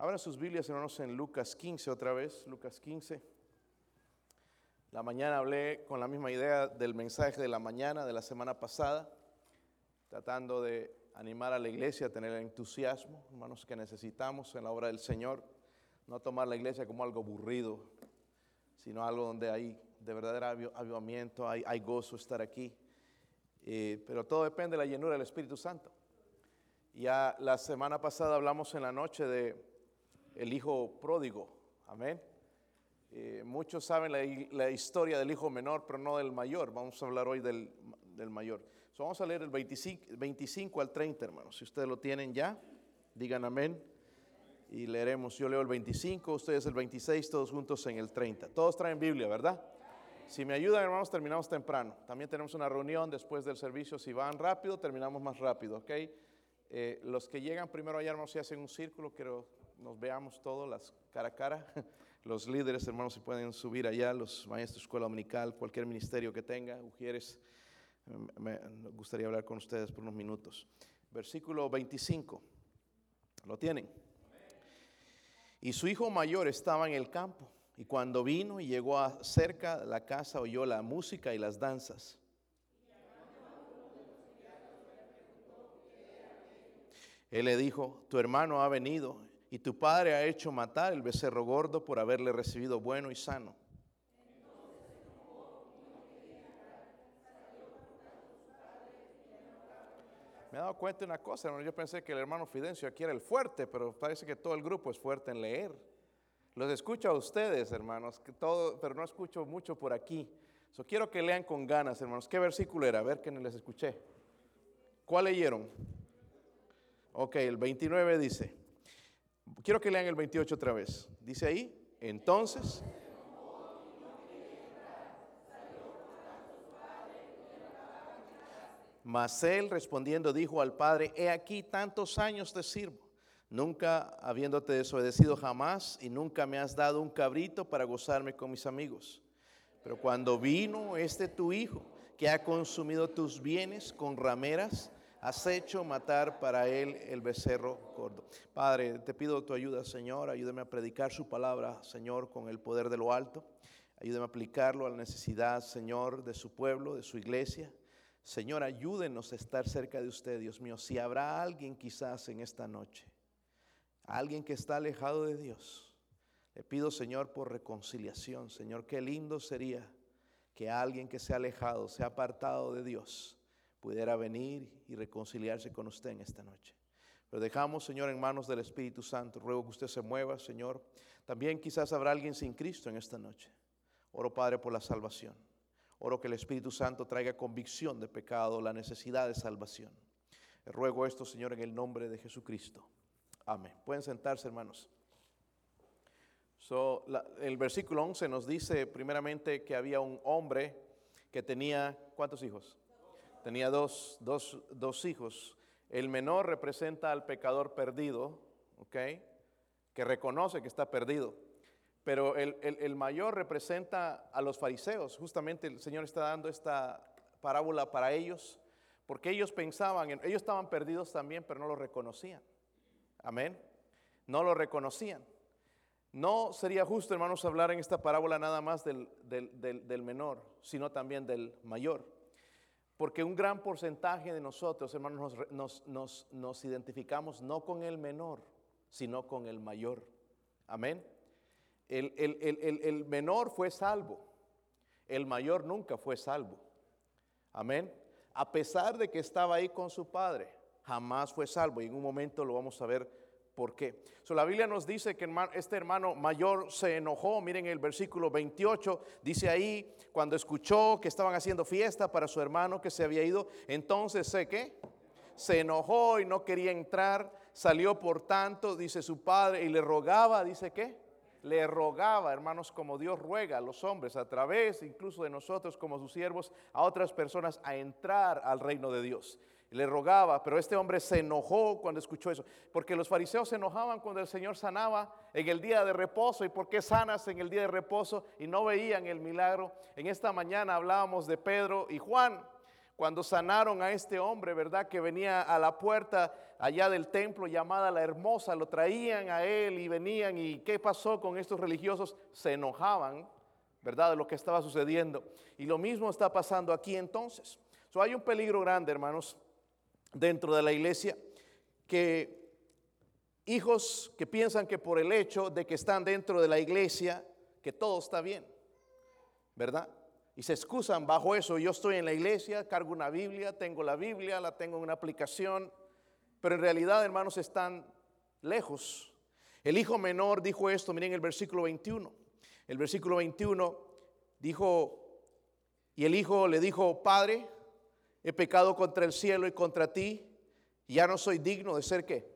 Abra sus Biblias, hermanos, en Lucas 15 otra vez, Lucas 15. La mañana hablé con la misma idea del mensaje de la mañana de la semana pasada, tratando de animar a la iglesia a tener el entusiasmo, hermanos, que necesitamos en la obra del Señor. No tomar la iglesia como algo aburrido, sino algo donde hay de verdadero avivamiento, hay, gozo estar aquí. Eh, pero todo depende de la llenura del Espíritu Santo. Ya la semana pasada hablamos en la noche de el hijo pródigo, amén. Eh, muchos saben la, historia del hijo menor, pero no del mayor. Vamos a hablar hoy del, mayor. vamos a leer el 25, 25 al 30, hermanos. Si ustedes lo tienen ya, digan amén. Y leeremos, yo leo el 25, ustedes el 26, todos juntos en el 30. Todos traen Biblia, ¿verdad? Si me ayudan, hermanos, terminamos temprano. También tenemos una reunión después del servicio. Si van rápido, terminamos más rápido, ¿ok? Eh, los que llegan primero allá, hermanos, se hacen un círculo, quiero nos veamos todos las cara a cara. Los líderes, hermanos, se pueden subir allá, los maestros de escuela dominical, cualquier ministerio que tenga, Ujieres, me gustaría hablar con ustedes por unos minutos. Versículo 25, ¿lo tienen? Y su hijo mayor estaba en el campo, y cuando vino y llegó a cerca de la casa, oyó la música y las danzas. Él le dijo, tu hermano ha venido y tu padre ha hecho matar el becerro gordo por haberle recibido bueno y sano. Me he dado cuenta de una cosa, yo pensé que el hermano Fidencio aquí era el fuerte, pero parece que todo el grupo es fuerte en leer. Los escucho a ustedes, hermanos, pero no escucho mucho por aquí. So, quiero que lean con ganas, hermanos. ¿Qué versículo era? A ver que les escuché. ¿Cuál leyeron? Ok, el 29 dice, Quiero que lean el 28 otra vez. Dice ahí, entonces... Mas él respondiendo dijo al padre, he aquí tantos años te sirvo, nunca habiéndote desobedecido jamás y nunca me has dado un cabrito para gozarme con mis amigos. Pero cuando vino este tu hijo, que ha consumido tus bienes con rameras, has hecho matar para él el becerro gordo. Padre, te pido tu ayuda, Señor. Ayúdame a predicar su palabra, Señor, con el poder de lo alto. Ayúdame a aplicarlo a la necesidad, Señor, de su pueblo, de su iglesia. Señor, ayúdenos a estar cerca de usted, Dios mío. Si habrá alguien quizás en esta noche, alguien que está alejado de Dios, le pido, Señor, por reconciliación. Señor, qué lindo sería que alguien que se ha alejado, se ha apartado de Dios, pudiera venir y reconciliarse con usted en esta noche. Lo dejamos, Señor, en manos del Espíritu Santo. Ruego que usted se mueva, Señor. También quizás habrá alguien sin Cristo en esta noche. Oro, Padre, por la salvación. Oro que el Espíritu Santo traiga convicción de pecado, la necesidad de salvación. Ruego esto, Señor, en el nombre de Jesucristo. Amén. Pueden sentarse, hermanos. el versículo 11 nos dice primeramente que había un hombre que tenía, ¿cuántos hijos? Tenía dos, hijos. El menor representa al pecador perdido, ¿ok? Que reconoce que está perdido. Pero el, mayor representa a los fariseos. Justamente el Señor está dando esta parábola para ellos, porque ellos pensaban, ellos estaban perdidos también, pero no lo reconocían. Amén. No lo reconocían. No sería justo, hermanos, hablar en esta parábola nada más del, del menor, sino también del mayor. Porque un gran porcentaje de nosotros, hermanos, nos, identificamos no con el menor, sino con el mayor. Amén. El, el, menor fue salvo, el mayor nunca fue salvo. Amén. A pesar de que estaba ahí con su padre, jamás fue salvo. Y en un momento lo vamos a ver ¿Por qué? la Biblia nos dice que este hermano mayor se enojó. Miren el versículo 28, dice ahí, cuando escuchó que estaban haciendo fiesta para su hermano que se había ido, entonces sé que se enojó y no quería entrar, salió por tanto, dice su padre, y le rogaba, dice que le rogaba, hermanos, como Dios ruega a los hombres, a través incluso de nosotros como sus siervos, a otras personas a entrar al reino de Dios le rogaba, pero este hombre se enojó cuando escuchó eso, porque los fariseos se enojaban cuando el Señor sanaba en el día de reposo. ¿Y por qué sanas en el día de reposo y no veían el milagro? En esta mañana hablábamos de Pedro y Juan. cuando sanaron a este hombre, ¿verdad? Que venía a la puerta allá del templo llamada la hermosa, lo traían a él y venían y ¿qué pasó con estos religiosos? Se enojaban, ¿verdad? De lo que estaba sucediendo. Y lo mismo está pasando aquí entonces. So, hay un peligro grande, hermanos, dentro de la iglesia, que hijos que piensan que por el hecho de que están dentro de la iglesia, que todo está bien, ¿verdad? y se excusan bajo eso. Yo estoy en la iglesia, cargo una Biblia, tengo la Biblia, la tengo en una aplicación, pero en realidad, hermanos, están lejos. El hijo menor dijo esto, miren el versículo 21. El versículo 21 dijo, y el hijo le dijo, Padre, he pecado contra el cielo y contra ti, ya no soy digno de ser qué.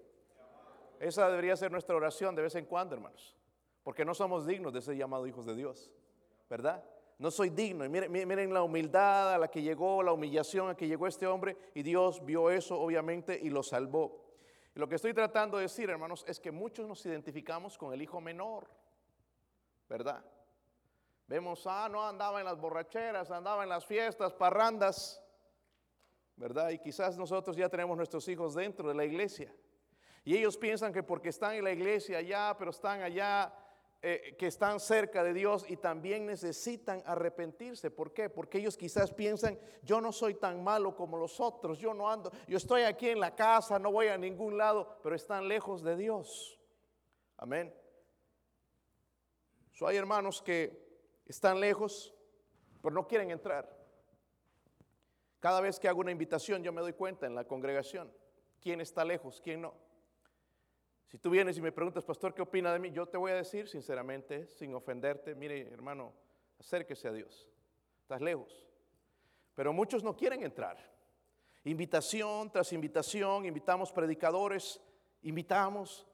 Esa debería ser nuestra oración de vez en cuando, hermanos, porque no somos dignos de ser llamados hijos de Dios, ¿verdad? no soy digno. Y miren, la humildad a la que llegó, la humillación a la que llegó este hombre y Dios vio eso obviamente y lo salvó. Lo que estoy tratando de decir, hermanos, es que muchos nos identificamos con el hijo menor, ¿verdad? Vemos, ah, no andaba en las borracheras, andaba en las fiestas, parrandas, ¿verdad? Y quizás nosotros ya tenemos nuestros hijos dentro de la iglesia. Y ellos piensan que porque están en la iglesia allá, pero están allá eh, que están cerca de Dios y también necesitan arrepentirse. ¿Por qué? Porque ellos quizás piensan, yo no soy tan malo como los otros, yo no ando, yo estoy aquí en la casa, no voy a ningún lado, pero están lejos de Dios. Amén. So, hay hermanos que están lejos, pero no quieren entrar. Cada vez que hago una invitación, yo me doy cuenta en la congregación quién está lejos, quién no. Si tú vienes y me preguntas, pastor, ¿qué opina de mí? Yo te voy a decir sinceramente, sin ofenderte, mire hermano, acérquese a Dios. Estás lejos. Pero muchos no quieren entrar. Invitación tras invitación, invitamos predicadores, invitamos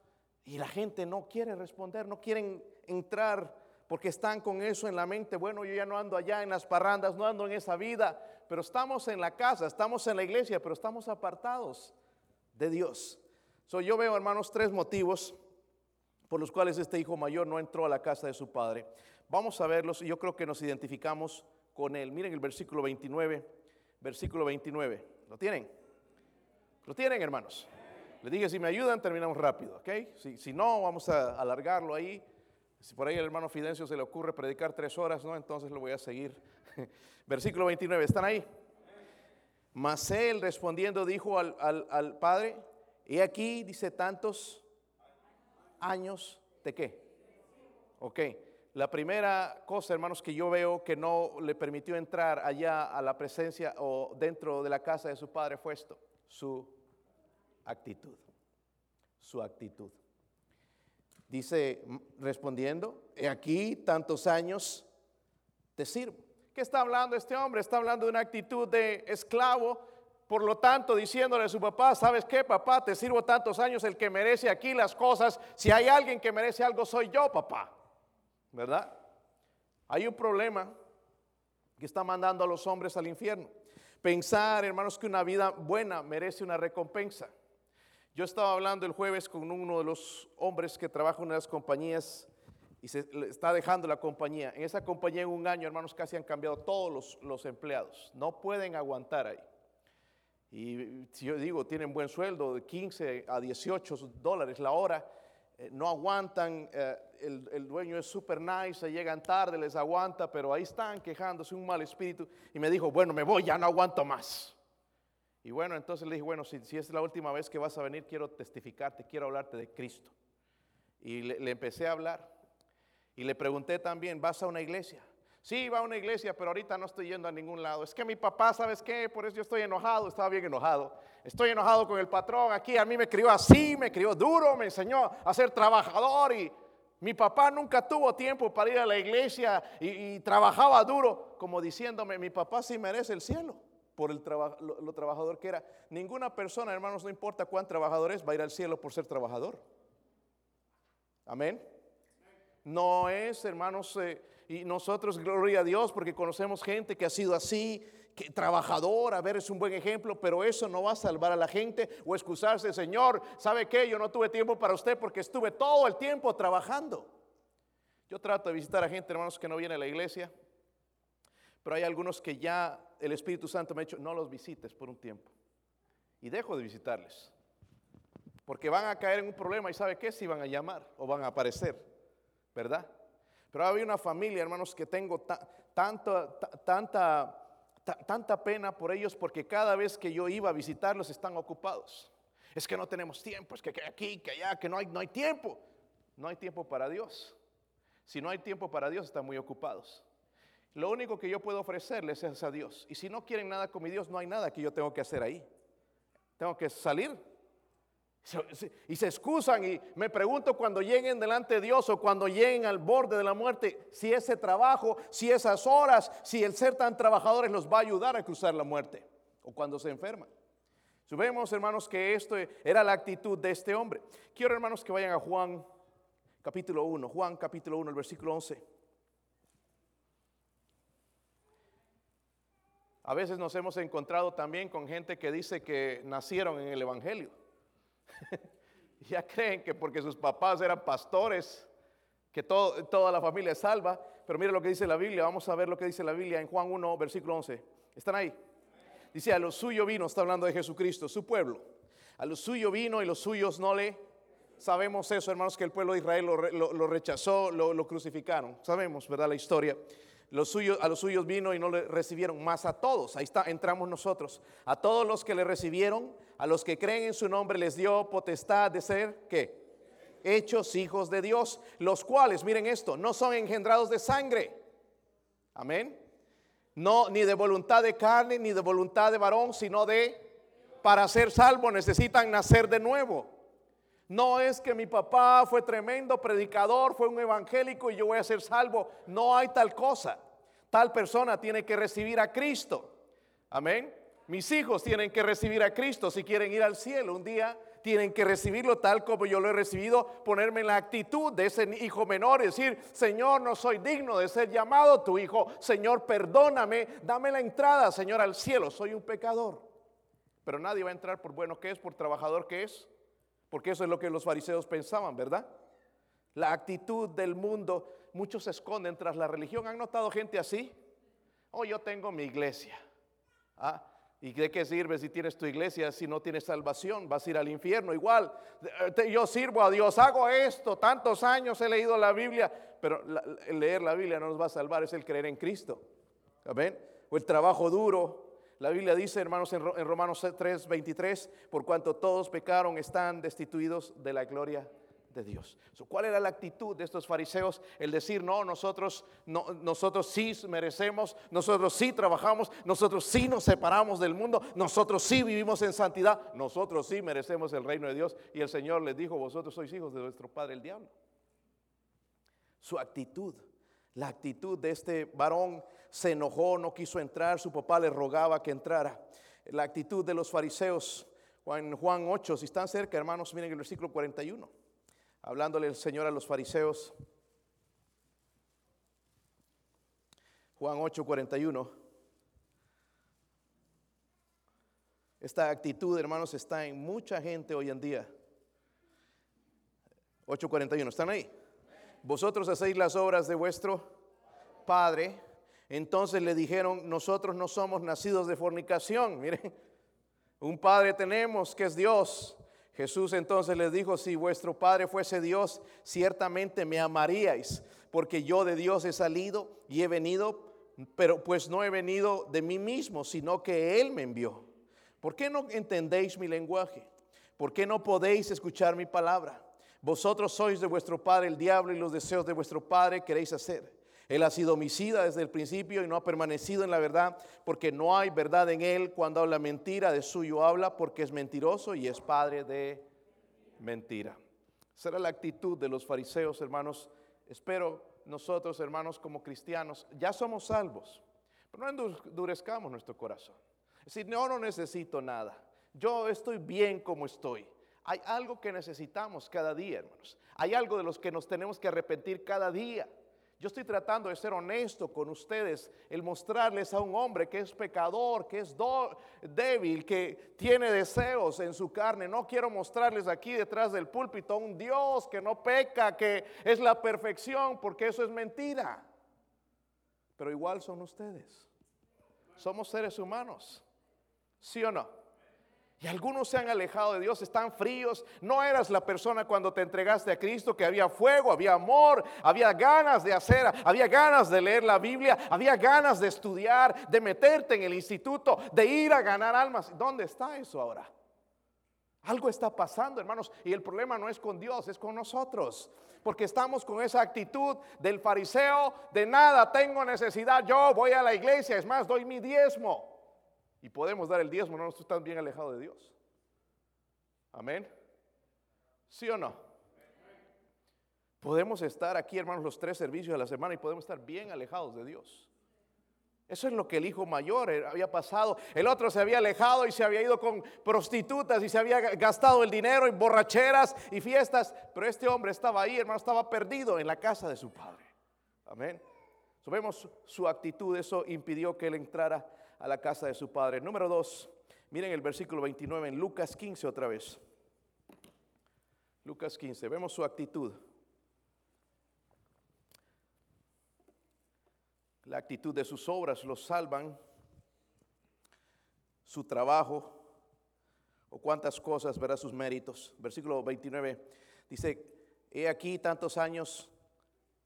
y la gente no quiere responder, no quieren entrar porque están con eso en la mente. Bueno, yo ya no ando allá en las parrandas, no ando en esa vida, pero estamos en la casa, estamos en la iglesia, pero estamos apartados de Dios yo veo, hermanos, tres motivos por los cuales este hijo mayor no entró a la casa de su padre. Vamos a verlos y yo creo que nos identificamos con él. Miren el versículo 29, versículo 29. ¿Lo tienen? ¿Lo tienen, hermanos? Le dije, si me ayudan, terminamos rápido, ¿ok? Si, si no, vamos a alargarlo ahí. Si por ahí el hermano Fidencio se le ocurre predicar tres horas, ¿no? Entonces lo voy a seguir. Versículo 29, ¿están ahí? Mas él respondiendo dijo al, al, padre, y aquí dice tantos años de qué. Ok, la primera cosa, hermanos, que yo veo que no le permitió entrar allá a la presencia o dentro de la casa de su padre fue esto, su actitud, su actitud. Dice, respondiendo, he aquí tantos años te sirvo. ¿Qué está hablando este hombre? Está hablando de una actitud de esclavo por lo tanto, diciéndole a su papá, ¿sabes qué, papá? Te sirvo tantos años, el que merece aquí las cosas. Si hay alguien que merece algo, soy yo, papá. ¿Verdad? Hay un problema que está mandando a los hombres al infierno. Pensar, hermanos, que una vida buena merece una recompensa. Yo estaba hablando el jueves con uno de los hombres que trabaja en una de las compañías y se está dejando la compañía. En esa compañía en un año, hermanos, casi han cambiado todos los, los empleados. No pueden aguantar ahí. Y yo digo, tienen buen sueldo de 15 a 18 dólares la hora, eh, no aguantan, eh, el, dueño es super nice, llegan tarde, les aguanta, pero ahí están quejándose un mal espíritu. Y me dijo, bueno, me voy, ya no aguanto más. Y bueno, entonces le dije, bueno, si, si es la última vez que vas a venir, quiero testificarte, quiero hablarte de Cristo. Y le empecé a hablar. Y le pregunté también, ¿vas a una iglesia? Sí, va a una iglesia, pero ahorita no estoy yendo a ningún lado. Es que mi papá, ¿sabes qué? Por eso yo estoy enojado, estaba bien enojado. Estoy enojado con el patrón aquí, a mí me crió así, me crió duro, me enseñó a ser trabajador y mi papá nunca tuvo tiempo para ir a la iglesia y, trabajaba duro, como diciéndome, mi papá sí merece el cielo por el lo, lo, trabajador que era. Ninguna persona, hermanos, no importa cuán trabajador es, va a ir al cielo por ser trabajador. Amén. No es, hermanos, eh, y nosotros, gloria a Dios, porque conocemos gente que ha sido así, que trabajador, a ver, es un buen ejemplo, pero eso no va a salvar a la gente o excusarse, Señor, ¿sabe qué? Yo no tuve tiempo para usted porque estuve todo el tiempo trabajando. Yo trato de visitar a gente, hermanos, que no viene a la iglesia, Pero hay algunos que ya el Espíritu Santo me ha dicho, no los visites por un tiempo. Y dejo de visitarles. Porque van a caer en un problema y sabe qué, si van a llamar o van a aparecer, ¿verdad? Pero había una familia, hermanos, que tengo tanta, tanta, tanta pena por ellos porque cada vez que yo iba a visitarlos están ocupados. Es que no tenemos tiempo, es que aquí, que allá, que no hay, no hay tiempo. No hay tiempo para Dios. Si no hay tiempo para Dios, están muy ocupados. Lo único que yo puedo ofrecerles es a Dios. Y si no quieren nada con mi Dios, no hay nada que yo tengo que hacer ahí. Tengo que salir y se excusan y me pregunto cuando lleguen delante de Dios o cuando lleguen al borde de la muerte, si ese trabajo, si esas horas, si el ser tan trabajadores los va a ayudar a cruzar la muerte o cuando se enferman. Subemos, hermanos, que esto era la actitud de este hombre. Quiero, hermanos, que vayan a Juan capítulo 1, Juan capítulo 1, el versículo 11. A veces nos hemos encontrado también con gente que dice que nacieron en el Evangelio. ya creen que porque sus papás eran pastores, que toda la familia es salva. Pero mire lo que dice la Biblia. Vamos a ver lo que dice la Biblia en Juan 1, versículo 11. ¿Están ahí? Dice, a lo suyo vino, está hablando de Jesucristo, su pueblo. A lo suyo vino y los suyos no le... Sabemos eso, hermanos, que el pueblo de Israel lo, rechazó, lo, crucificaron. Sabemos, ¿verdad? La historia. Los suyos, a los suyos vino y no le recibieron, más a todos. Ahí está, entramos nosotros. A todos los que le recibieron, a los que creen en su nombre les dio potestad de ser, ¿qué? Hechos hijos de Dios, los cuales, miren esto, no son engendrados de sangre. Amén. No, ni de voluntad de carne, ni de voluntad de varón, sino de, para ser salvo necesitan nacer de nuevo. No es que mi papá fue tremendo predicador, fue un evangélico y yo voy a ser salvo. No hay tal cosa. Tal persona tiene que recibir a Cristo. Amén. Mis hijos tienen que recibir a Cristo si quieren ir al cielo. Un día tienen que recibirlo tal como yo lo he recibido, ponerme en la actitud de ese hijo menor decir, Señor, no soy digno de ser llamado tu hijo. Señor, perdóname, dame la entrada, Señor, al cielo. Soy un pecador. Pero nadie va a entrar por bueno que es, por trabajador que es, porque eso es lo que los fariseos pensaban, ¿verdad? La actitud del mundo, muchos se esconden tras la religión. ¿Han notado gente así? Oh, yo tengo mi iglesia. Ah, ¿Y de qué sirve si tienes tu iglesia si no tienes salvación? Vas a ir al infierno. Igual, yo sirvo a Dios, hago esto, tantos años he leído la Biblia, pero leer la Biblia no nos va a salvar, es el creer en Cristo. Amén. O el trabajo duro. La Biblia dice, hermanos, en Romanos 3, 23, por cuanto todos pecaron, están destituidos de la gloria de Dios. ¿Cuál era la actitud de estos fariseos? El decir, no, nosotros, no, nosotros sí merecemos, nosotros sí trabajamos, nosotros sí nos separamos del mundo, nosotros sí vivimos en santidad, nosotros sí merecemos el reino de Dios. Y el Señor les dijo, vosotros sois hijos de vuestro padre el diablo. Su actitud, la actitud de este varón se enojó, no quiso entrar, su papá le rogaba que entrara. La actitud de los fariseos, en Juan 8, si están cerca, hermanos, miren el versículo 41 hablándole el Señor a los fariseos. Juan 8:41. Esta actitud, hermanos, está en mucha gente hoy en día. 8:41, ¿están ahí? Vosotros hacéis las obras de vuestro Padre. Entonces le dijeron, nosotros no somos nacidos de fornicación. Miren, un Padre tenemos que es Dios. Jesús entonces les dijo, si vuestro Padre fuese Dios, ciertamente me amaríais, porque yo de Dios he salido y he venido, pero pues no he venido de mí mismo, sino que Él me envió. ¿Por qué no entendéis mi lenguaje? ¿Por qué no podéis escuchar mi palabra? Vosotros sois de vuestro padre el diablo y los deseos de vuestro padre queréis hacer. Él ha sido homicida desde el principio y no ha permanecido en la verdad porque no hay verdad en él. Cuando habla mentira, de suyo habla porque es mentiroso y es padre de mentira. Será la actitud de los fariseos, hermanos. Espero nosotros, hermanos, como cristianos, ya somos salvos, pero no endurezcamos nuestro corazón. Es decir, no, no necesito nada. Yo estoy bien como estoy. Hay algo que necesitamos cada día, hermanos. Hay algo de los que nos tenemos que arrepentir cada día. Yo estoy tratando de ser honesto con ustedes, el mostrarles a un hombre que es pecador, que es débil, que tiene deseos en su carne. No quiero mostrarles aquí detrás del púlpito a un Dios que no peca, que es la perfección, porque eso es mentira. Pero igual son ustedes. Somos seres humanos. ¿Sí o no? Y algunos se han alejado de Dios, están fríos. No eras la persona cuando te entregaste a Cristo que había fuego, había amor, había ganas de hacer, había ganas de leer la Biblia, había ganas de estudiar, de meterte en el instituto, de ir a ganar almas. ¿Dónde está eso ahora? Algo está pasando, hermanos, y el problema no es con Dios, es con nosotros. Porque estamos con esa actitud del fariseo, de nada tengo necesidad, yo voy a la iglesia, es más, doy mi diezmo. Y podemos dar el diezmo, no estás están bien alejado de Dios. Amén. ¿Sí o no? Podemos estar aquí, hermanos, los tres servicios de la semana y podemos estar bien alejados de Dios. Eso es lo que el hijo mayor había pasado. El otro se había alejado y se había ido con prostitutas y se había gastado el dinero en borracheras y fiestas. Pero este hombre estaba ahí, hermano, estaba perdido en la casa de su padre. Amén. vemos su actitud, eso impidió que él entrara a la casa de su padre. Número dos, miren el versículo 29 en Lucas 15 otra vez. Lucas 15, vemos su actitud. La actitud de sus obras los salvan, su trabajo o cuántas cosas verá sus méritos. Versículo 29 dice, he aquí tantos años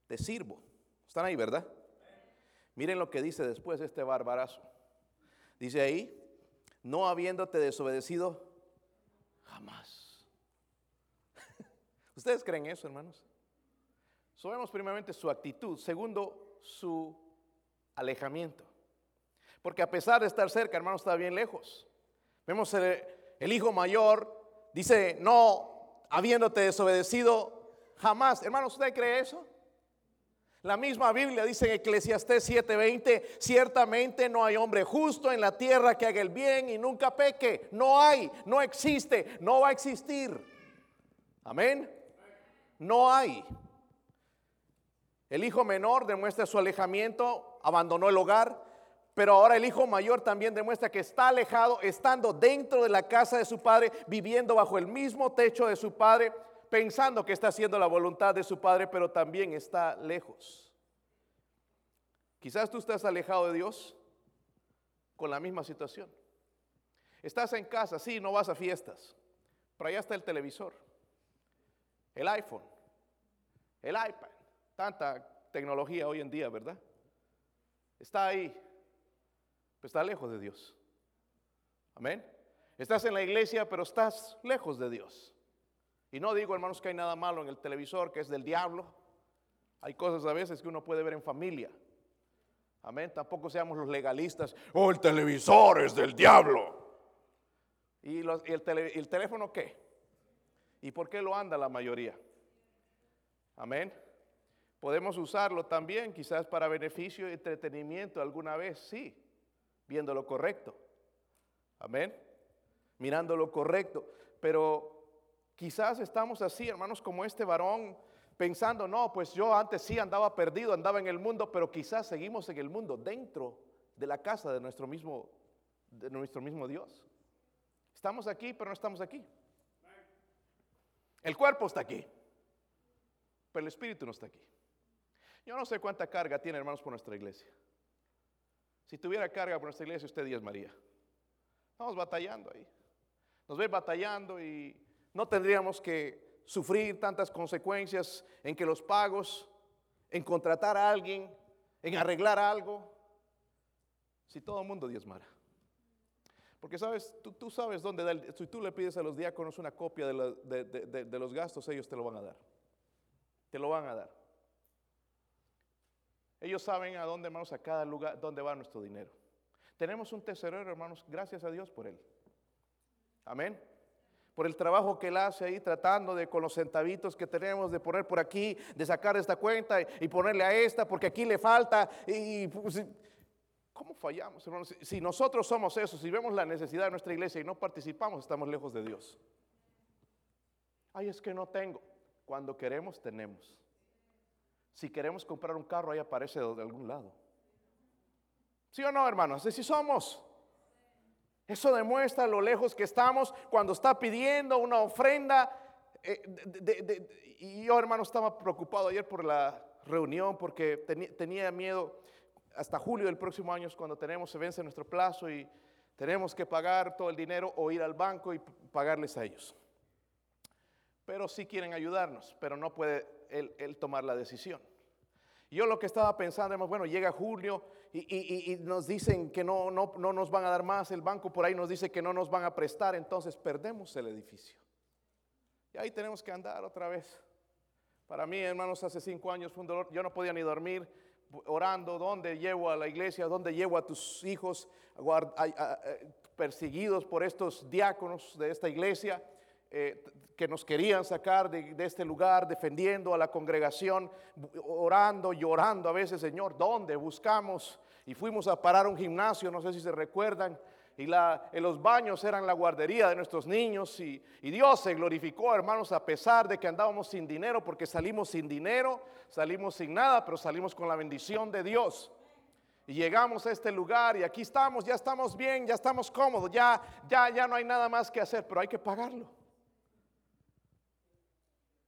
te sirvo. Están ahí, ¿verdad? Miren lo que dice después este barbarazo. Dice ahí, no habiéndote desobedecido jamás. ¿Ustedes creen eso, hermanos? Sabemos primeramente su actitud. Segundo, su alejamiento. Porque a pesar de estar cerca, hermanos, está bien lejos. Vemos el, el hijo mayor, dice, no habiéndote desobedecido jamás. Hermanos, ¿usted cree eso? La misma Biblia dice en Eclesiastés 7:20, ciertamente no hay hombre justo en la tierra que haga el bien y nunca peque. No hay, no existe, no va a existir. Amén. No hay. El hijo menor demuestra su alejamiento, abandonó el hogar, pero ahora el hijo mayor también demuestra que está alejado, estando dentro de la casa de su padre, viviendo bajo el mismo techo de su padre pensando que está haciendo la voluntad de su Padre, pero también está lejos. Quizás tú estás alejado de Dios con la misma situación. Estás en casa, sí, no vas a fiestas, pero allá está el televisor, el iPhone, el iPad, tanta tecnología hoy en día, ¿verdad? Está ahí, pero está lejos de Dios. Amén. Estás en la iglesia, pero estás lejos de Dios. Y no digo, hermanos, que hay nada malo en el televisor, que es del diablo. Hay cosas a veces que uno puede ver en familia. Amén. Tampoco seamos los legalistas. Oh, el televisor es del diablo. ¿Y, el, el teléfono qué? ¿Y por qué lo anda la mayoría? Amén. Podemos usarlo también, quizás para beneficio y entretenimiento alguna vez, sí, viendo lo correcto. Amén. Mirando lo correcto. Pero Quizás estamos así, hermanos, como este varón, pensando, no, pues yo antes sí andaba perdido, andaba en el mundo, pero quizás seguimos en el mundo, dentro de la casa de nuestro mismo, de nuestro mismo Dios. Estamos aquí, pero no estamos aquí. El cuerpo está aquí, pero el espíritu no está aquí. Yo no sé cuánta carga tiene, hermanos, por nuestra iglesia. Si tuviera carga por nuestra iglesia, usted María. Estamos batallando ahí. Nos ve batallando y no tendríamos que sufrir tantas consecuencias en que los pagos, en contratar a alguien, en arreglar algo, si todo el mundo diezmara. Porque sabes, tú, sabes dónde da si tú le pides a los diáconos una copia de, de, los gastos, ellos te lo van a dar. Te lo van a dar. Ellos saben a dónde, hermanos, a cada lugar, dónde va nuestro dinero. Tenemos un tesorero, hermanos, gracias a Dios por él. Amén por el trabajo que él hace ahí tratando de con los centavitos que tenemos de poner por aquí, de sacar esta cuenta y, ponerle a esta porque aquí le falta. Y, pues, ¿Cómo fallamos, hermanos? Si, nosotros somos eso, si vemos la necesidad de nuestra iglesia y no participamos, estamos lejos de Dios. Ay, es que no tengo. Cuando queremos, tenemos. Si queremos comprar un carro, ahí aparece de algún lado. ¿Sí o no, hermanos? Así somos. Eso demuestra lo lejos que estamos cuando está pidiendo una ofrenda. Eh, y yo, hermano, estaba preocupado ayer por la reunión porque tenía miedo. hasta julio del próximo año es cuando tenemos, se vence nuestro plazo y tenemos que pagar todo el dinero o ir al banco y pagarles a ellos. Pero sí quieren ayudarnos, pero no puede él, tomar la decisión. Yo lo que estaba pensando bueno, llega julio y, nos dicen que no, no, no nos van a dar más, el banco por ahí nos dice que no nos van a prestar, entonces perdemos el edificio. Y ahí tenemos que andar otra vez. Para mí, hermanos, hace cinco años fue un dolor, yo no podía ni dormir orando, ¿dónde llevo a la iglesia? ¿Dónde llevo a tus hijos perseguidos por estos diáconos de esta iglesia? Eh, que nos querían sacar de, este lugar, defendiendo a la congregación, orando, llorando a veces, Señor, ¿dónde buscamos? Y fuimos a parar un gimnasio, no sé si se recuerdan, y en los baños eran la guardería de nuestros niños y, y, Dios se glorificó, hermanos, a pesar de que andábamos sin dinero, porque salimos sin dinero, salimos sin nada, pero salimos con la bendición de Dios. Y llegamos a este lugar y aquí estamos, ya estamos bien, ya estamos cómodos, ya, ya, ya no hay nada más que hacer, pero hay que pagarlo.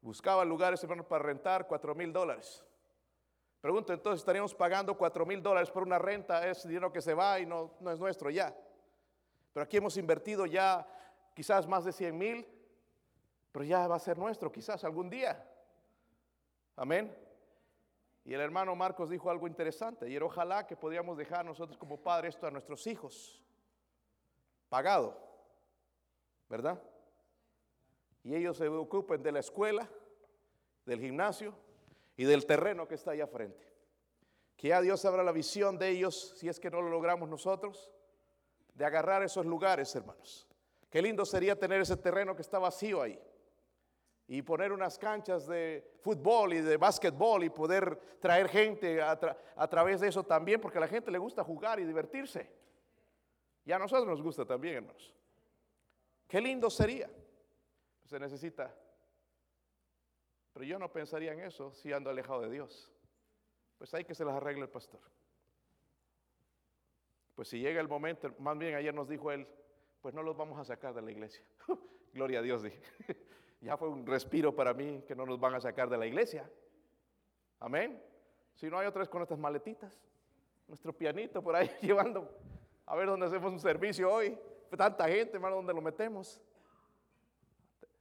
Buscaba lugares, hermanos, para rentar cuatro mil dólares. Pregunto, entonces estaríamos pagando cuatro mil dólares por una renta, es dinero que se va y no, es nuestro ya. Pero aquí hemos invertido ya quizás más de 100 mil, pero ya va a ser nuestro quizás algún día. Amén. Y el hermano Marcos dijo algo interesante, y era ojalá que podíamos dejar nosotros como padres esto a nuestros hijos, pagado, ¿verdad? Y ellos se ocupen de la escuela, del gimnasio y del terreno que está allá frente. Que ya Dios abra la visión de ellos, si es que no lo logramos nosotros, de agarrar esos lugares, hermanos. Qué lindo sería tener ese terreno que está vacío ahí y poner unas canchas de fútbol y de básquetbol y poder traer gente a, a, través de eso también, porque a la gente le gusta jugar y divertirse. Y a nosotros nos gusta también, hermanos. Qué lindo sería se necesita. Pero yo no pensaría en eso si ando alejado de Dios. Pues hay que se las arregle el pastor. Pues si llega el momento, más bien ayer nos dijo él, pues no los vamos a sacar de la iglesia. Gloria a Dios, dije. ya fue un respiro para mí que no nos van a sacar de la iglesia. Amén. Si no hay otra vez con nuestras maletitas, nuestro pianito por ahí llevando, a ver dónde hacemos un servicio hoy. Tanta gente, hermano, ¿dónde lo metemos?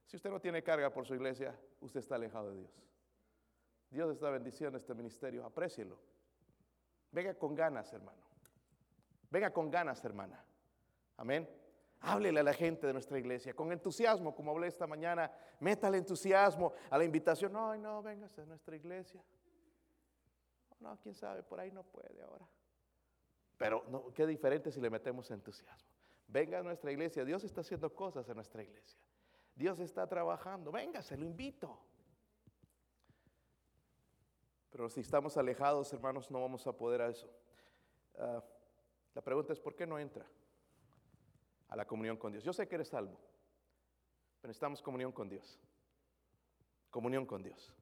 Si usted no tiene carga por su iglesia, usted está alejado de Dios. Dios está bendiciendo este ministerio, aprécielo. Venga con ganas, hermano. Venga con ganas, hermana. Amén. Háblele a la gente de nuestra iglesia con entusiasmo, como hablé esta mañana. Métale entusiasmo a la invitación. No, no, véngase a nuestra iglesia. No, quién sabe, por ahí no puede ahora. Pero qué diferente si le metemos entusiasmo. Venga a nuestra iglesia. Dios está haciendo cosas en nuestra iglesia. Dios está trabajando. Venga, se lo invito. Pero si estamos alejados, hermanos, no vamos a poder a eso. Ah, la pregunta es, ¿por qué no entra a la comunión con Dios? Yo sé que eres salvo, pero necesitamos comunión con Dios. Comunión con Dios.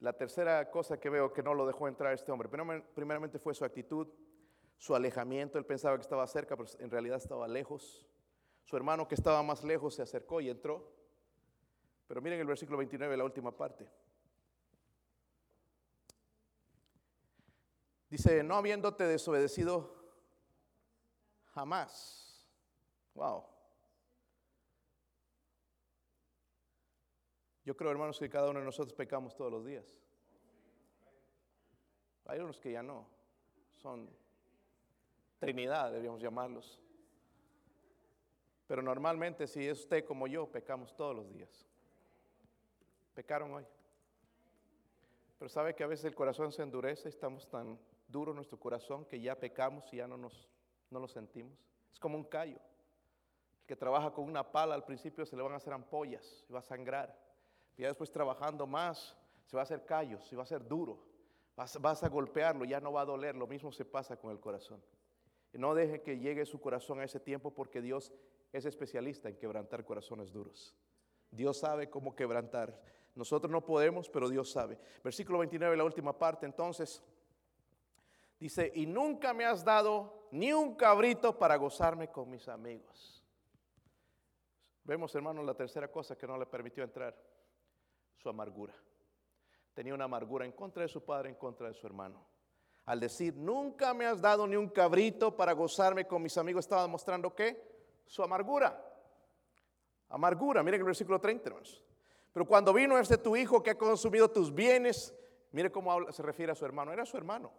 La tercera cosa que veo que no lo dejó entrar este hombre, primeramente fue su actitud, su alejamiento. Él pensaba que estaba cerca, pero en realidad estaba lejos. Su hermano que estaba más lejos se acercó y entró. Pero miren el versículo 29, la última parte. Dice, no habiéndote desobedecido jamás. Wow. Yo creo, hermanos, que cada uno de nosotros pecamos todos los días. Hay unos que ya no. Son Trinidad, deberíamos llamarlos. Pero normalmente si es usted como yo, pecamos todos los días. Pecaron hoy. Pero sabe que a veces el corazón se endurece, estamos tan duros nuestro corazón que ya pecamos y ya no, nos, no lo sentimos. Es como un callo. El que trabaja con una pala al principio se le van a hacer ampollas y va a sangrar. Y ya después trabajando más se va a hacer callos y va a ser duro. Vas, vas a golpearlo, ya no va a doler. Lo mismo se pasa con el corazón. No deje que llegue su corazón a ese tiempo porque Dios es especialista en quebrantar corazones duros. Dios sabe cómo quebrantar. Nosotros no podemos, pero Dios sabe. Versículo 29, la última parte, entonces, dice, y nunca me has dado ni un cabrito para gozarme con mis amigos. Vemos, hermanos, la tercera cosa que no le permitió entrar, su amargura. Tenía una amargura en contra de su padre, en contra de su hermano. Al decir, nunca me has dado ni un cabrito para gozarme con mis amigos, estaba demostrando que su amargura. Amargura, miren el versículo 30, hermanos. Pero cuando vino este tu hijo que ha consumido tus bienes, mire cómo se refiere a su hermano, era su hermano.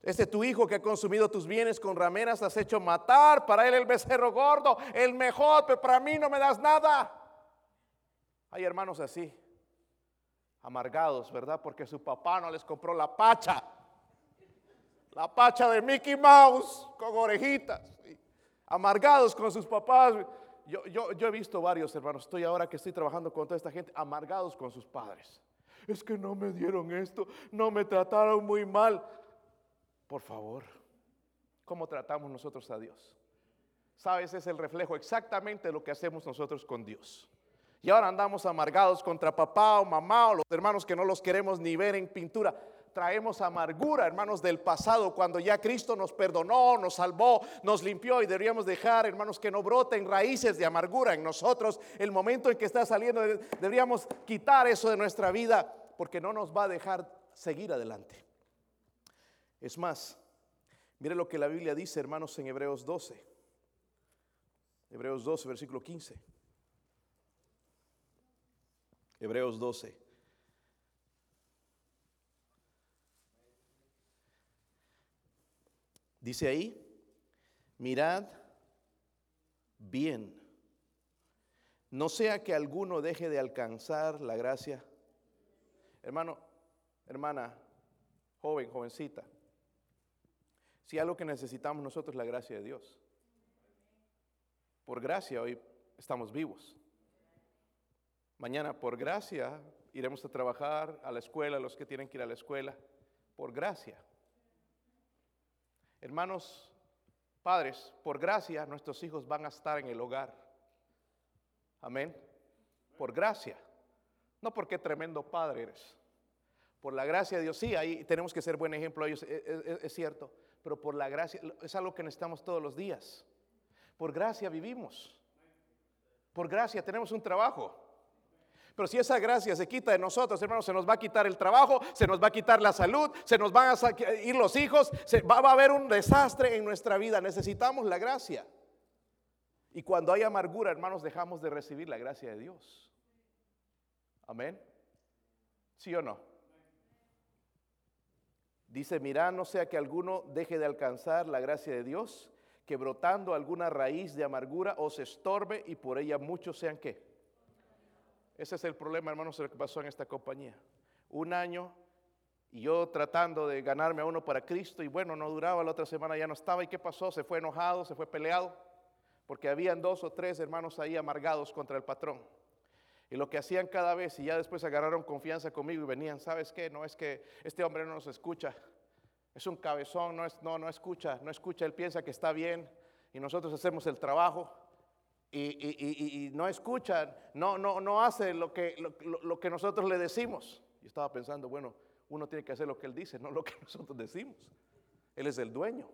Este tu hijo que ha consumido tus bienes con rameras has hecho matar, para él el becerro gordo, el mejor, pero para mí no me das nada. Hay hermanos así, amargados, ¿verdad? Porque su papá no les compró la pacha, la pacha de Mickey Mouse con orejitas, amargados con sus papás. Yo, yo, yo he visto varios hermanos, estoy ahora que estoy trabajando con toda esta gente, amargados con sus padres. Es que no me dieron esto, no me trataron muy mal. Por favor, ¿cómo tratamos nosotros a Dios? Sabes, es el reflejo exactamente de lo que hacemos nosotros con Dios. Y ahora andamos amargados contra papá o mamá o los hermanos que no los queremos ni ver en pintura. Traemos amargura, hermanos, del pasado, cuando ya Cristo nos perdonó, nos salvó, nos limpió y deberíamos dejar, hermanos, que no broten raíces de amargura en nosotros. El momento en que está saliendo, deberíamos quitar eso de nuestra vida porque no nos va a dejar seguir adelante. Es más, mire lo que la Biblia dice, hermanos, en Hebreos 12. Hebreos 12, versículo 15. Hebreos 12. Dice ahí, mirad bien, no sea que alguno deje de alcanzar la gracia. Hermano, hermana, joven, jovencita, si algo que necesitamos nosotros es la gracia de Dios. Por gracia hoy estamos vivos. Mañana por gracia iremos a trabajar a la escuela, los que tienen que ir a la escuela, por gracia. Hermanos, padres, por gracia nuestros hijos van a estar en el hogar. Amén. Por gracia. No porque tremendo padre eres. Por la gracia de Dios, sí, ahí tenemos que ser buen ejemplo ellos, es, es, es cierto pero por la gracia, es algo que necesitamos todos los días. Por gracia vivimos. Por gracia tenemos un trabajo. Pero si esa gracia se quita de nosotros, hermanos, se nos va a quitar el trabajo, se nos va a quitar la salud, se nos van a ir los hijos, se va, a haber un desastre en nuestra vida. Necesitamos la gracia. Y cuando hay amargura, hermanos, dejamos de recibir la gracia de Dios. Amén. ¿Sí o no? Dice, mira, no sea que alguno deje de alcanzar la gracia de Dios, que brotando alguna raíz de amargura os estorbe y por ella muchos sean qué. Ese es el problema, hermanos, lo que pasó en esta compañía. Un año y yo tratando de ganarme a uno para Cristo y bueno, no duraba, la otra semana ya no estaba. ¿Y qué pasó? Se fue enojado, se fue peleado, porque habían dos o tres hermanos ahí amargados contra el patrón. Y lo que hacían cada vez, y ya después agarraron confianza conmigo y venían, ¿sabes qué? No es que este hombre no nos escucha. Es un cabezón, no, es, no, no escucha, no escucha, él piensa que está bien y nosotros hacemos el trabajo y, no escucha, no, no, no hace lo que, lo, lo que nosotros le decimos. Y estaba pensando, bueno, uno tiene que hacer lo que él dice, no lo que nosotros decimos. Él es el dueño.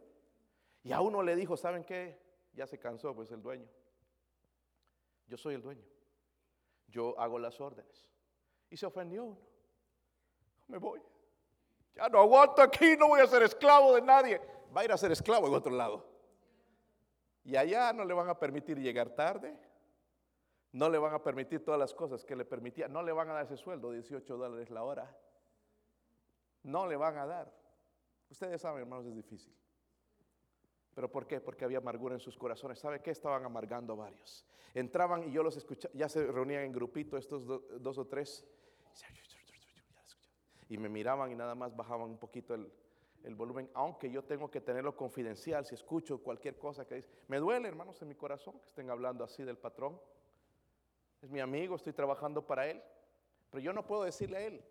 Y a uno le dijo, ¿saben qué? Ya se cansó, pues el dueño. Yo soy el dueño yo hago las órdenes. Y se ofendió uno. Me voy. Ya no aguanto aquí, no voy a ser esclavo de nadie. Va a ir a ser esclavo en otro lado. Y allá no le van a permitir llegar tarde. No le van a permitir todas las cosas que le permitían. No le van a dar ese sueldo, 18 dólares la hora. No le van a dar. Ustedes saben, hermanos, es difícil. ¿Pero por qué? Porque había amargura en sus corazones. ¿Sabe qué? Estaban amargando varios. Entraban y yo los escuchaba, ya se reunían en grupito estos dos o tres. Y me miraban y nada más bajaban un poquito el, el, volumen, aunque yo tengo que tenerlo confidencial si escucho cualquier cosa que dice. Me duele, hermanos, en mi corazón que estén hablando así del patrón. Es mi amigo, estoy trabajando para él. Pero yo no puedo decirle a él,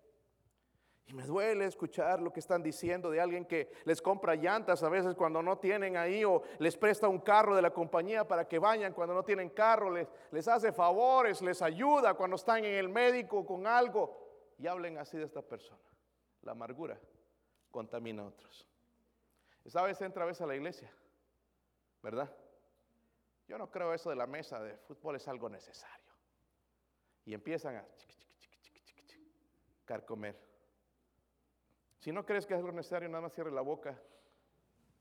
y me duele escuchar lo que están diciendo de alguien que les compra llantas a veces cuando no tienen ahí o les presta un carro de la compañía para que vayan cuando no tienen carro, les, les hace favores, les ayuda cuando están en el médico con algo. Y hablen así de esta persona. La amargura contamina a otros. Esa vez entra a veces a la iglesia, ¿verdad? Yo no creo eso de la mesa de fútbol es algo necesario. Y empiezan a carcomer Si no crees que es algo necesario, nada más cierre la boca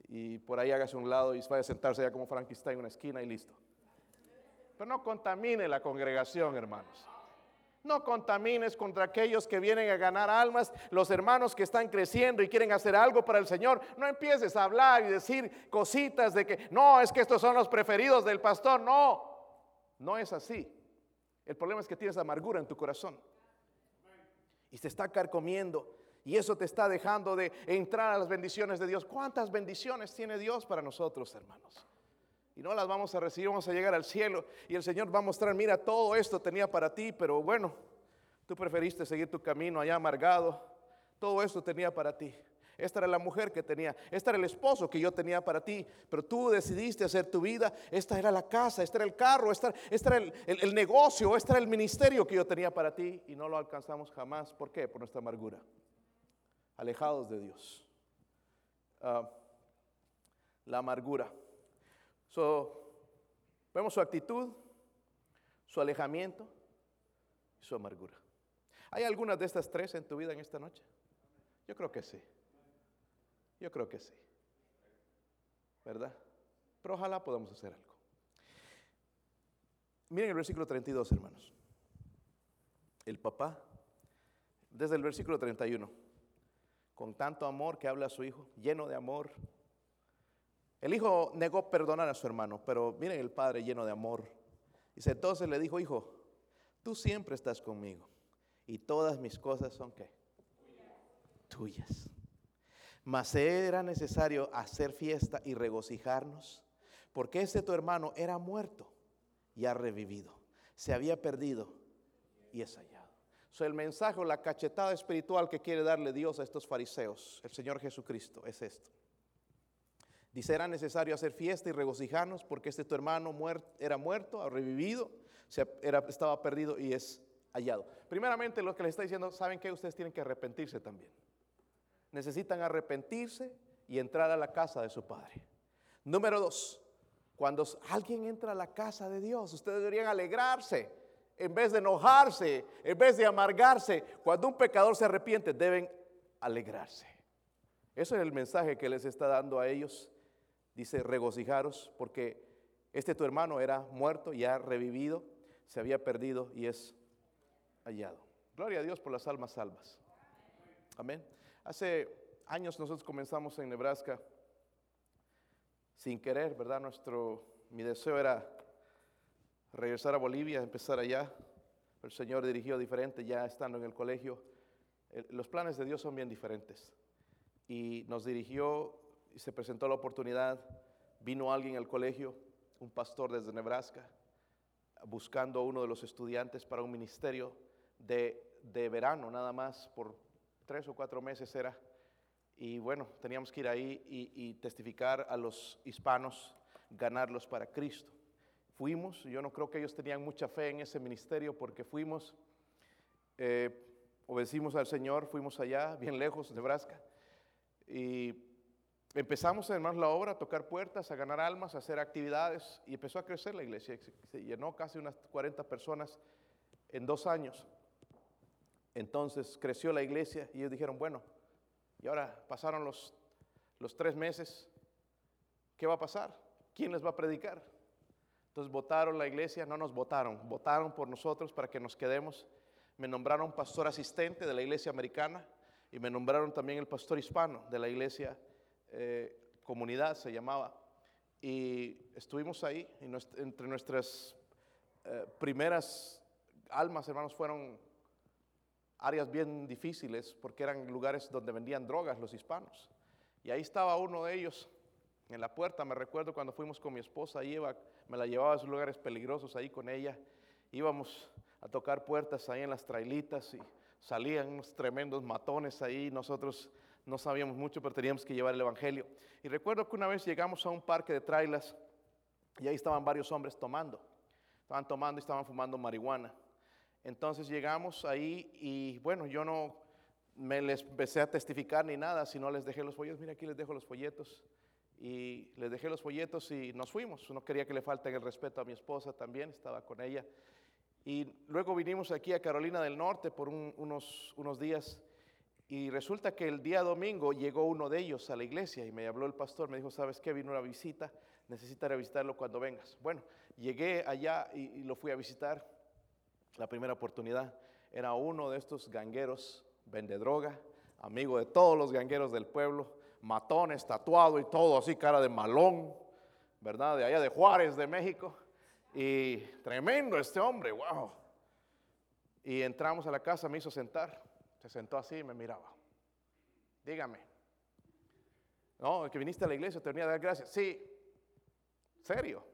y por ahí hágase un lado y vaya a sentarse ya como Frankenstein en una esquina y listo. Pero no contamine la congregación, hermanos. No contamines contra aquellos que vienen a ganar almas, los hermanos que están creciendo y quieren hacer algo para el Señor. No empieces a hablar y decir cositas de que no, es que estos son los preferidos del pastor. No, no es así. El problema es que tienes amargura en tu corazón y te está carcomiendo y eso te está dejando de entrar a las bendiciones de Dios. ¿Cuántas bendiciones tiene Dios para nosotros, hermanos? Y no las vamos a recibir, vamos a llegar al cielo y el Señor va a mostrar, mira, todo esto tenía para ti, pero bueno, tú preferiste seguir tu camino allá amargado. Todo esto tenía para ti. Esta era la mujer que tenía, este era el esposo que yo tenía para ti, pero tú decidiste hacer tu vida, esta era la casa, este era el carro, este, era el, negocio, este era el ministerio que yo tenía para ti y no lo alcanzamos jamás. ¿Por qué? Por nuestra amargura alejados de Dios. Ah, la amargura. Vemos su actitud, su alejamiento y su amargura. ¿Hay algunas de estas tres en tu vida en esta noche? Yo creo que sí. Yo creo que sí. ¿Verdad? Pero ojalá podamos hacer algo. Miren el versículo 32, hermanos. El papá, desde el versículo 31 con tanto amor que habla a su hijo, lleno de amor. El hijo negó perdonar a su hermano, pero miren el padre lleno de amor. Dice, entonces le dijo, hijo, tú siempre estás conmigo y todas mis cosas son qué? Tuyas. Mas era necesario hacer fiesta y regocijarnos, porque este tu hermano era muerto y ha revivido. Se había perdido y es allá el mensaje o la cachetada espiritual que quiere darle Dios a estos fariseos, el Señor Jesucristo, es esto. Dice, era necesario hacer fiesta y regocijarnos porque este tu hermano era muerto, ha revivido, se, era, estaba perdido y es hallado. Primeramente lo que les está diciendo, ¿saben que Ustedes tienen que arrepentirse también. Necesitan arrepentirse y entrar a la casa de su Padre. Número dos, cuando alguien entra a la casa de Dios, ustedes deberían alegrarse en vez de enojarse, en vez de amargarse, cuando un pecador se arrepiente, deben alegrarse. Eso es el mensaje que les está dando a ellos. Dice, regocijaros porque este tu hermano era muerto y ha revivido, se había perdido y es hallado. Gloria a Dios por las almas salvas. Amén. Hace años nosotros comenzamos en Nebraska sin querer, ¿verdad? Nuestro, mi deseo era regresar a Bolivia, empezar allá. El Señor dirigió diferente ya estando en el colegio. Los planes de Dios son bien diferentes. Y nos dirigió se presentó la oportunidad. Vino alguien al colegio, un pastor desde Nebraska, buscando a uno de los estudiantes para un ministerio de, verano, nada más, por tres o cuatro meses era. Y bueno, teníamos que ir ahí y testificar a los hispanos, ganarlos para Cristo. Fuimos, yo no creo que ellos tenían mucha fe en ese ministerio porque fuimos, eh, obedecimos al Señor, fuimos allá, bien lejos, Nebraska, y empezamos además la obra, a tocar puertas, a ganar almas, a hacer actividades, y empezó a crecer la iglesia, se llenó casi unas 40 personas en dos años. Entonces creció la iglesia y ellos dijeron, bueno, y ahora pasaron los, los tres meses, ¿qué va a pasar? ¿Quién les va a predicar? Entonces votaron la iglesia, no nos votaron, votaron por nosotros para que nos quedemos. Me nombraron pastor asistente de la iglesia americana y me nombraron también el pastor hispano de la iglesia eh, comunidad, se llamaba. Y estuvimos ahí, y entre nuestras eh, primeras almas, hermanos, fueron áreas bien difíciles porque eran lugares donde vendían drogas los hispanos. Y ahí estaba uno de ellos en la puerta, me recuerdo cuando fuimos con mi esposa, iba me la llevaba a esos lugares peligrosos ahí con ella. Íbamos a tocar puertas ahí en las trailitas y salían unos tremendos matones ahí. Nosotros no sabíamos mucho, pero teníamos que llevar el Evangelio. Y recuerdo que una vez llegamos a un parque de trailas y ahí estaban varios hombres tomando. Estaban tomando y estaban fumando marihuana. Entonces llegamos ahí y bueno, yo no me les empecé a testificar ni nada, sino les dejé los folletos. Mira, aquí les dejo los folletos y les dejé los folletos y nos fuimos. No quería que le falten el respeto a mi esposa también, estaba con ella. Y luego vinimos aquí a Carolina del Norte por unos, unos días Y resulta que el día domingo llegó uno de ellos a la iglesia y me habló el pastor, me dijo, ¿sabes qué? Vino una visita, necesitaré visitarlo cuando vengas. Bueno, llegué allá y, y lo fui a visitar la primera oportunidad. Era uno de estos gangueros, vende droga, amigo de todos los gangueros del pueblo, matones, tatuado y todo así, cara de malón, ¿verdad? De allá de Juárez, de México. Y tremendo este hombre, wow. Y entramos a la casa, me hizo sentar. Se sentó así y me miraba. Dígame. No, que viniste a la iglesia, te venía a dar gracias. Sí. ¿Serio?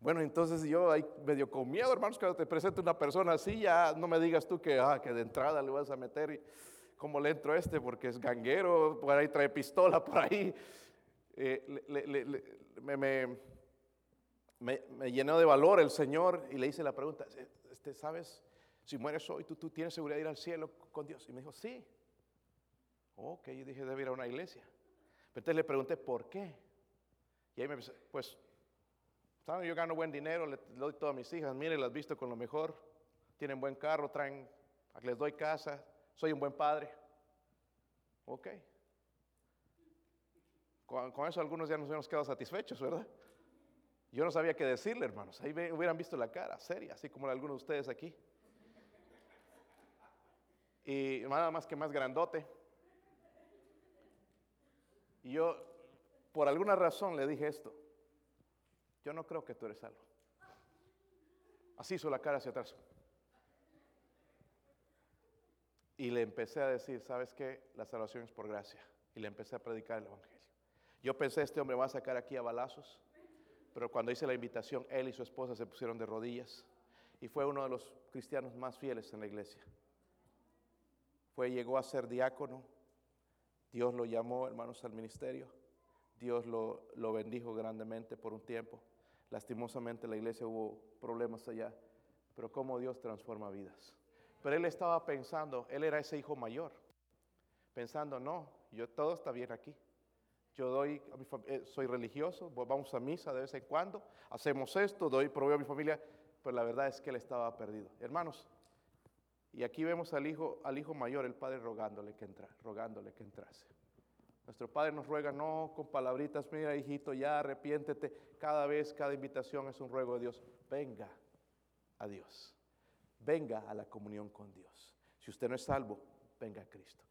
Bueno, entonces yo ahí medio con miedo, hermanos, cuando te presento una persona así, ya no me digas tú que, ah, que de entrada le vas a meter y cómo le entro a este porque es ganguero, por ahí trae pistola, por ahí. Eh, me, me, llenó de valor el Señor y le hice la pregunta, este, ¿sabes? Si mueres hoy, ¿tú, tienes seguridad de ir al cielo con Dios. Y me dijo, sí. Ok, yo dije, debe ir a una iglesia. Pero entonces le pregunté, ¿por qué? Y ahí me pensé, pues, ¿saben? Yo gano buen dinero, le, doy todo a mis hijas, mire, las visto con lo mejor, tienen buen carro, traen, les doy casa, soy un buen padre. Ok. Con, con eso algunos ya nos hemos quedado satisfechos, ¿verdad? Yo no sabía qué decirle, hermanos. Ahí hubieran visto la cara seria, así como algunos de ustedes aquí y nada más que más grandote. Y yo, por alguna razón, le dije esto. Yo no creo que tú eres salvo. Así hizo la cara hacia atrás. Y le empecé a decir, ¿sabes qué? La salvación es por gracia. Y le empecé a predicar el Evangelio. Yo pensé, este hombre va a sacar aquí a balazos. Pero cuando hice la invitación, él y su esposa se pusieron de rodillas. Y fue uno de los cristianos más fieles en la iglesia fue, llegó a ser diácono. Dios lo llamó, hermanos, al ministerio. Dios lo, lo bendijo grandemente por un tiempo. Lastimosamente en la iglesia hubo problemas allá, pero cómo Dios transforma vidas. Pero él estaba pensando, él era ese hijo mayor, pensando, no, yo todo está bien aquí. Yo doy, a mi eh, soy religioso, vamos a misa de vez en cuando, hacemos esto, doy, proveo a mi familia, pero la verdad es que él estaba perdido. Hermanos, y aquí vemos al hijo, al hijo mayor, el padre rogándole que entra, rogándole que entrase. Nuestro padre nos ruega, no con palabritas, mira hijito, ya arrepiéntete. Cada vez, cada invitación es un ruego de Dios. Venga a Dios. Venga a la comunión con Dios. Si usted no es salvo, venga a Cristo.